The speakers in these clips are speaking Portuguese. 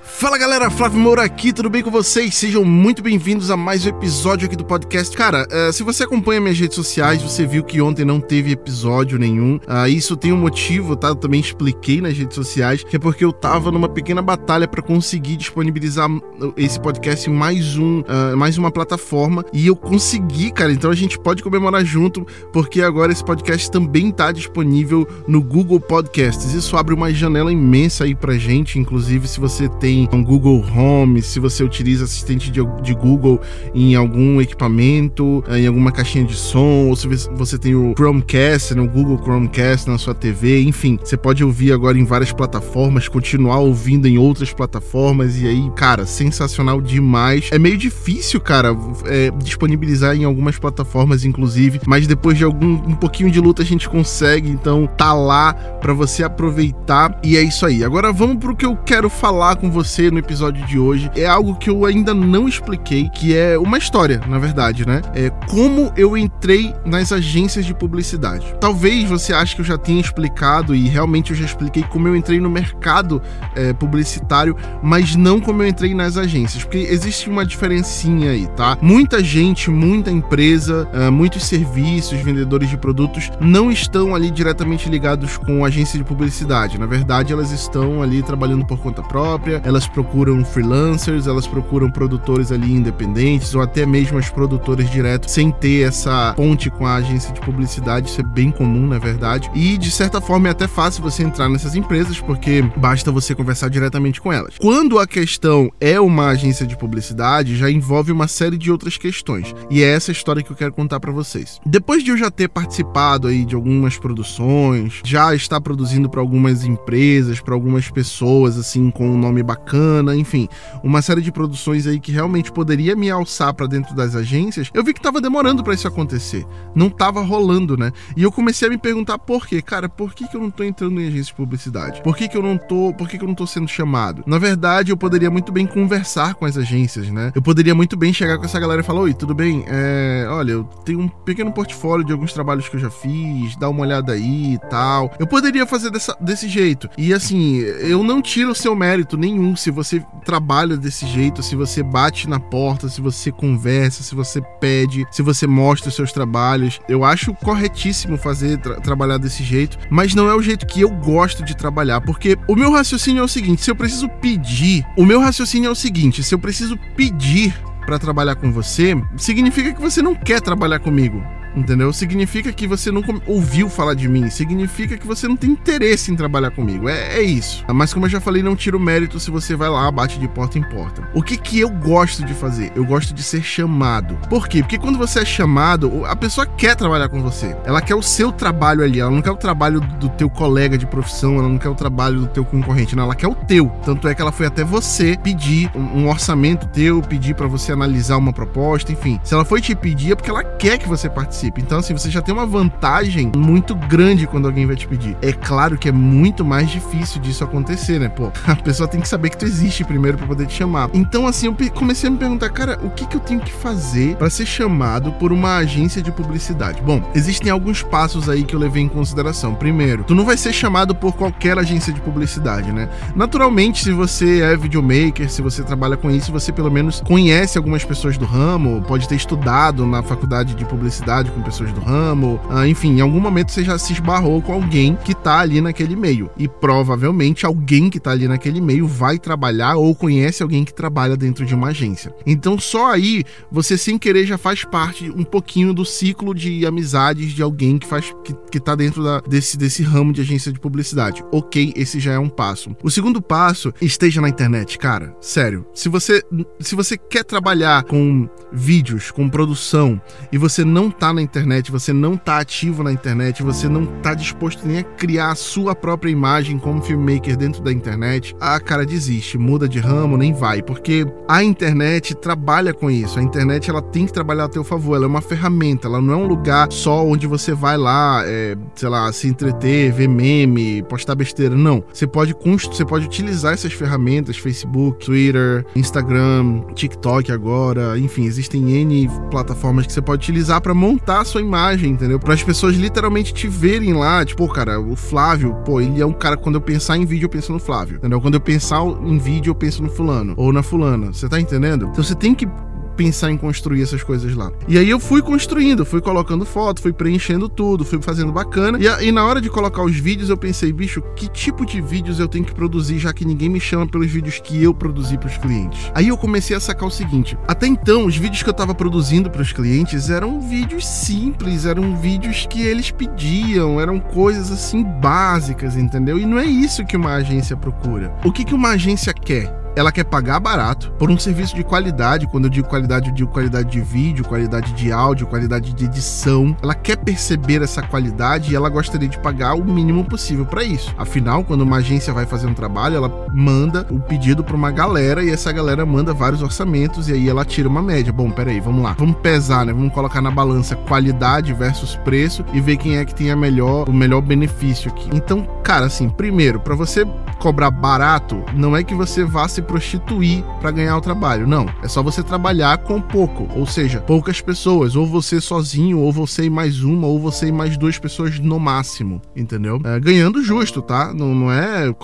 Fala galera, Flávio Moura aqui, tudo bem com vocês? Sejam muito bem-vindos a mais um episódio aqui do podcast. Cara, uh, se você acompanha minhas redes sociais, você viu que ontem não teve episódio nenhum. Uh, isso tem um motivo, tá? Eu também expliquei nas redes sociais, que é porque eu tava numa pequena batalha para conseguir disponibilizar esse podcast em mais um, uh, mais uma plataforma e eu consegui, cara. Então a gente pode comemorar junto, porque agora esse podcast também tá disponível no Google Podcasts. Isso abre uma janela imensa aí pra gente, inclusive se você tem um Google Home, se você utiliza assistente de, de Google em algum equipamento, em alguma caixinha de som, ou se você tem o Chromecast, no né, Google Chromecast na sua TV, enfim, você pode ouvir agora em várias plataformas, continuar ouvindo em outras plataformas, e aí, cara, sensacional demais. É meio difícil, cara, é, disponibilizar em algumas plataformas, inclusive, mas depois de algum um pouquinho de luta a gente consegue, então tá lá para você aproveitar, e é isso aí. Agora vamos pro que eu quero falar com você você no episódio de hoje é algo que eu ainda não expliquei, que é uma história, na verdade, né? É como eu entrei nas agências de publicidade. Talvez você ache que eu já tenha explicado e realmente eu já expliquei como eu entrei no mercado é, publicitário, mas não como eu entrei nas agências, porque existe uma diferencinha aí, tá? Muita gente, muita empresa, uh, muitos serviços, vendedores de produtos não estão ali diretamente ligados com agência de publicidade. Na verdade, elas estão ali trabalhando por conta própria, elas procuram freelancers, elas procuram produtores ali independentes ou até mesmo as produtoras direto, sem ter essa ponte com a agência de publicidade. Isso é bem comum, na verdade. E de certa forma é até fácil você entrar nessas empresas porque basta você conversar diretamente com elas. Quando a questão é uma agência de publicidade, já envolve uma série de outras questões. E é essa história que eu quero contar para vocês. Depois de eu já ter participado aí de algumas produções, já estar produzindo para algumas empresas, para algumas pessoas assim com um nome bacana bacana, enfim, uma série de produções aí que realmente poderia me alçar para dentro das agências, eu vi que tava demorando para isso acontecer. Não tava rolando, né? E eu comecei a me perguntar por quê? Cara, por que, que eu não tô entrando em agências de publicidade? Por que, que eu não tô, por que, que eu não tô sendo chamado? Na verdade, eu poderia muito bem conversar com as agências, né? Eu poderia muito bem chegar com essa galera e falar: Oi, tudo bem? É, olha, eu tenho um pequeno portfólio de alguns trabalhos que eu já fiz, dá uma olhada aí e tal. Eu poderia fazer dessa, desse jeito. E assim, eu não tiro o seu mérito nenhum se você trabalha desse jeito, se você bate na porta, se você conversa, se você pede, se você mostra os seus trabalhos. Eu acho corretíssimo fazer tra trabalhar desse jeito, mas não é o jeito que eu gosto de trabalhar, porque o meu raciocínio é o seguinte: se eu preciso pedir, o meu raciocínio é o seguinte, se eu preciso pedir para trabalhar com você, significa que você não quer trabalhar comigo. Entendeu? Significa que você não ouviu falar de mim, significa que você não tem interesse em trabalhar comigo. É, é isso. Mas como eu já falei, não tira o mérito se você vai lá, bate de porta em porta. O que que eu gosto de fazer? Eu gosto de ser chamado. Por quê? Porque quando você é chamado, a pessoa quer trabalhar com você. Ela quer o seu trabalho ali, ela não quer o trabalho do teu colega de profissão, ela não quer o trabalho do teu concorrente, não, ela quer o teu. Tanto é que ela foi até você pedir um orçamento teu, pedir para você analisar uma proposta, enfim. Se ela foi te pedir é porque ela quer que você participe participe. Então, assim, você já tem uma vantagem muito grande quando alguém vai te pedir. É claro que é muito mais difícil disso acontecer, né? Pô, a pessoa tem que saber que tu existe primeiro para poder te chamar. Então, assim, eu comecei a me perguntar, cara, o que, que eu tenho que fazer para ser chamado por uma agência de publicidade? Bom, existem alguns passos aí que eu levei em consideração. Primeiro, tu não vai ser chamado por qualquer agência de publicidade, né? Naturalmente, se você é videomaker, se você trabalha com isso, você pelo menos conhece algumas pessoas do ramo, pode ter estudado na faculdade de publicidade com pessoas do ramo, ah, enfim, em algum momento você já se esbarrou com alguém que tá ali naquele meio. E provavelmente alguém que tá ali naquele meio vai trabalhar ou conhece alguém que trabalha dentro de uma agência. Então só aí você sem querer já faz parte um pouquinho do ciclo de amizades de alguém que faz que, que tá dentro da, desse, desse ramo de agência de publicidade. Ok, esse já é um passo. O segundo passo, esteja na internet, cara. Sério. Se você se você quer trabalhar com vídeos, com produção e você não tá na internet, você não tá ativo na internet, você não tá disposto nem a criar a sua própria imagem como filmmaker dentro da internet, a cara desiste, muda de ramo, nem vai, porque a internet trabalha com isso. A internet ela tem que trabalhar a teu favor, ela é uma ferramenta, ela não é um lugar só onde você vai lá, é, sei lá, se entreter, ver meme, postar besteira. Não. Você pode você pode utilizar essas ferramentas, Facebook, Twitter, Instagram, TikTok agora, enfim, existem N plataformas que você pode utilizar para montar a sua imagem, entendeu? Para as pessoas literalmente te verem lá, tipo, cara, o Flávio, pô, ele é um cara quando eu pensar em vídeo eu penso no Flávio, entendeu? Quando eu pensar em vídeo eu penso no fulano ou na fulana. Você tá entendendo? Então você tem que pensar em construir essas coisas lá. E aí eu fui construindo, fui colocando foto, fui preenchendo tudo, fui fazendo bacana. E, e na hora de colocar os vídeos, eu pensei, bicho, que tipo de vídeos eu tenho que produzir, já que ninguém me chama pelos vídeos que eu produzi para os clientes? Aí eu comecei a sacar o seguinte: até então, os vídeos que eu tava produzindo para os clientes eram vídeos simples, eram vídeos que eles pediam, eram coisas assim básicas, entendeu? E não é isso que uma agência procura. O que, que uma agência quer? Ela quer pagar barato por um serviço de qualidade. Quando eu digo qualidade, eu digo qualidade de vídeo, qualidade de áudio, qualidade de edição. Ela quer perceber essa qualidade e ela gostaria de pagar o mínimo possível para isso. Afinal, quando uma agência vai fazer um trabalho, ela manda o pedido para uma galera e essa galera manda vários orçamentos e aí ela tira uma média. Bom, peraí, vamos lá. Vamos pesar, né? Vamos colocar na balança qualidade versus preço e ver quem é que tem a melhor, o melhor benefício aqui. Então, cara, assim, primeiro, para você cobrar barato, não é que você vá se prostituir para ganhar o trabalho. Não, é só você trabalhar com pouco, ou seja, poucas pessoas, ou você sozinho, ou você e mais uma, ou você e mais duas pessoas no máximo, entendeu? É, ganhando justo, tá? Não, não é, é,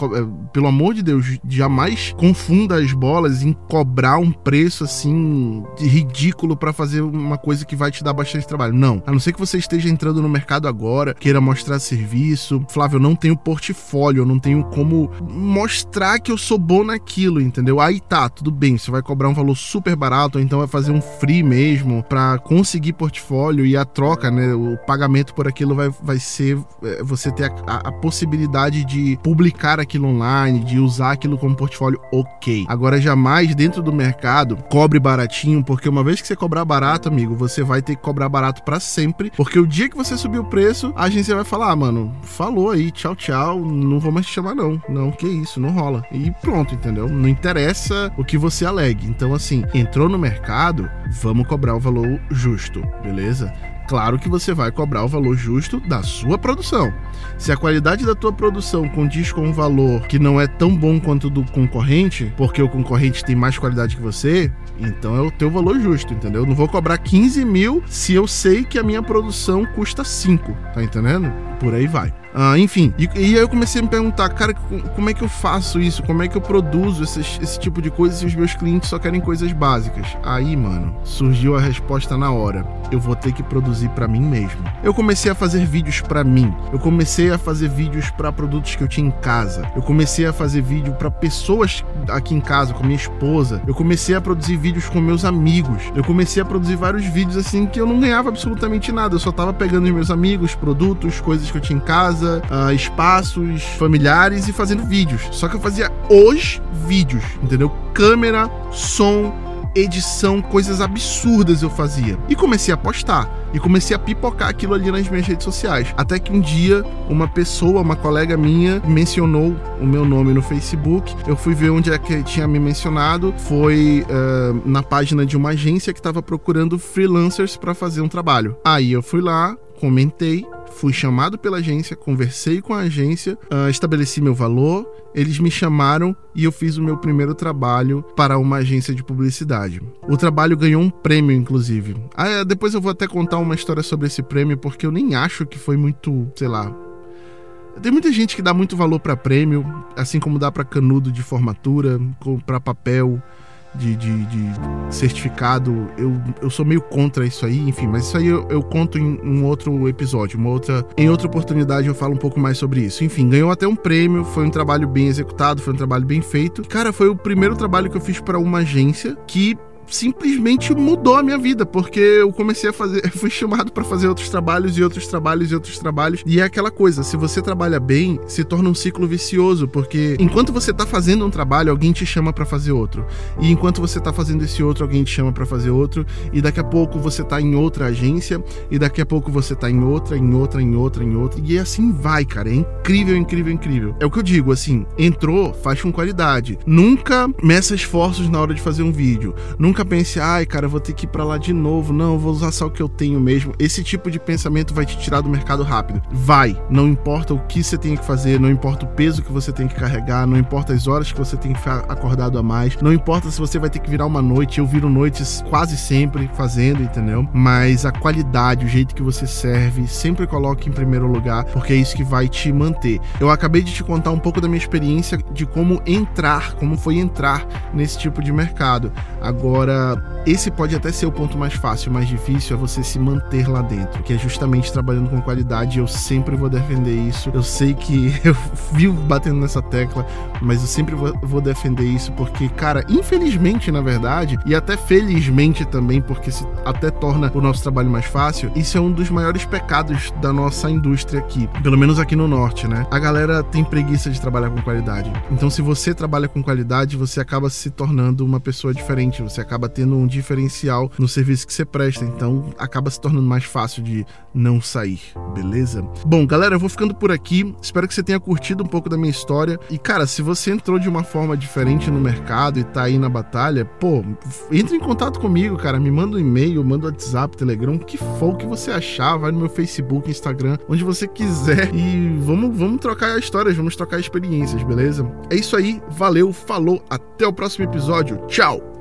pelo amor de Deus, jamais confunda as bolas em cobrar um preço assim ridículo para fazer uma coisa que vai te dar bastante trabalho. Não, a não ser que você esteja entrando no mercado agora, queira mostrar serviço. Flávio, eu não tenho portfólio, eu não tenho como mostrar que eu sou bom naquilo, entendeu? Aí tá, tudo bem, você vai cobrar um valor super barato, ou então vai fazer um free mesmo para conseguir portfólio e a troca, né? O pagamento por aquilo vai, vai ser é, você ter a, a, a possibilidade de publicar aquilo online, de usar aquilo como portfólio, ok. Agora, jamais dentro do mercado cobre baratinho, porque uma vez que você cobrar barato, amigo, você vai ter que cobrar barato para sempre, porque o dia que você subir o preço, a agência vai falar, ah, mano, falou aí, tchau, tchau, não vou mais te chamar não. Não, que isso, não rola. E pronto, entendeu? Não interessa o que você alegue. Então, assim, entrou no mercado, vamos cobrar o valor justo, beleza? Claro que você vai cobrar o valor justo da sua produção. Se a qualidade da tua produção condiz com um valor que não é tão bom quanto do concorrente, porque o concorrente tem mais qualidade que você, então é o teu valor justo, entendeu? Eu não vou cobrar 15 mil se eu sei que a minha produção custa 5, tá entendendo? Por aí vai. Uh, enfim, e, e, aí eu comecei a me perguntar, cara, como é que eu faço isso? Como é que eu produzo esse, tipo de coisa se os meus clientes só querem coisas básicas? Aí, mano, surgiu a resposta na hora. Eu vou ter que produzir para mim mesmo. Eu comecei a fazer vídeos para mim. Eu comecei a fazer vídeos para produtos que eu tinha em casa. Eu comecei a fazer vídeo para pessoas aqui em casa, com minha esposa. Eu comecei a produzir vídeos com meus amigos. Eu comecei a produzir vários vídeos assim que eu não ganhava absolutamente nada. Eu só tava pegando os meus amigos, produtos, coisas que eu tinha em casa casa, uh, espaços familiares e fazendo vídeos. Só que eu fazia os vídeos, entendeu? Câmera, som, edição, coisas absurdas eu fazia. E comecei a postar. E comecei a pipocar aquilo ali nas minhas redes sociais. Até que um dia, uma pessoa, uma colega minha, mencionou o meu nome no Facebook. Eu fui ver onde é que tinha me mencionado. Foi uh, na página de uma agência que estava procurando freelancers para fazer um trabalho. Aí eu fui lá, comentei fui chamado pela agência, conversei com a agência, uh, estabeleci meu valor, eles me chamaram e eu fiz o meu primeiro trabalho para uma agência de publicidade. O trabalho ganhou um prêmio, inclusive. Ah, depois eu vou até contar uma história sobre esse prêmio, porque eu nem acho que foi muito, sei lá, tem muita gente que dá muito valor para prêmio, assim como dá para canudo de formatura, para papel de, de, de, certificado. Eu, eu sou meio contra isso aí, enfim, mas isso aí eu, eu conto em um outro episódio, uma outra, em outra oportunidade eu falo um pouco mais sobre isso. Enfim, ganhou até um prêmio, foi um trabalho bem executado, foi um trabalho bem feito. Cara, foi o primeiro trabalho que eu fiz para uma agência que simplesmente mudou a minha vida, porque eu comecei a fazer, fui chamado para fazer outros trabalhos e outros trabalhos e outros trabalhos. E é aquela coisa, se você trabalha bem, se torna um ciclo vicioso, porque enquanto você tá fazendo um trabalho, alguém te chama para fazer outro. E enquanto você tá fazendo esse outro, alguém te chama para fazer outro, e daqui a pouco você tá em outra agência, e daqui a pouco você tá em outra, em outra, em outra, em outra, e assim vai, cara. É incrível, incrível, incrível. É o que eu digo, assim, entrou, faz com qualidade. Nunca meça esforços na hora de fazer um vídeo. Nunca Nunca pense, ai, cara, vou ter que ir pra lá de novo. Não, vou usar só o que eu tenho mesmo. Esse tipo de pensamento vai te tirar do mercado rápido. Vai, não importa o que você tem que fazer, não importa o peso que você tem que carregar, não importa as horas que você tem que ficar acordado a mais, não importa se você vai ter que virar uma noite. Eu viro noites quase sempre fazendo, entendeu? Mas a qualidade, o jeito que você serve, sempre coloque em primeiro lugar, porque é isso que vai te manter. Eu acabei de te contar um pouco da minha experiência de como entrar, como foi entrar nesse tipo de mercado. Agora, esse pode até ser o ponto mais fácil, mais difícil é você se manter lá dentro, que é justamente trabalhando com qualidade. Eu sempre vou defender isso. Eu sei que eu vivo batendo nessa tecla, mas eu sempre vou, defender isso porque, cara, infelizmente, na verdade, e até felizmente também, porque se até torna o nosso trabalho mais fácil, isso é um dos maiores pecados da nossa indústria aqui, pelo menos aqui no norte, né? A galera tem preguiça de trabalhar com qualidade. Então, se você trabalha com qualidade, você acaba se tornando uma pessoa diferente, você acaba tendo um diferencial no serviço que você presta, então acaba se tornando mais fácil de não sair, beleza? Bom, galera, eu vou ficando por aqui. Espero que você tenha curtido um pouco da minha história. E, cara, se você entrou de uma forma diferente no mercado e tá aí na batalha, pô, entre em contato comigo, cara. Me manda um e-mail, manda um WhatsApp, Telegram, o que for o que você achar. Vai no meu Facebook, Instagram, onde você quiser. E vamos, vamos trocar histórias, vamos trocar experiências, beleza? É isso aí, valeu, falou, até o próximo episódio. Tchau!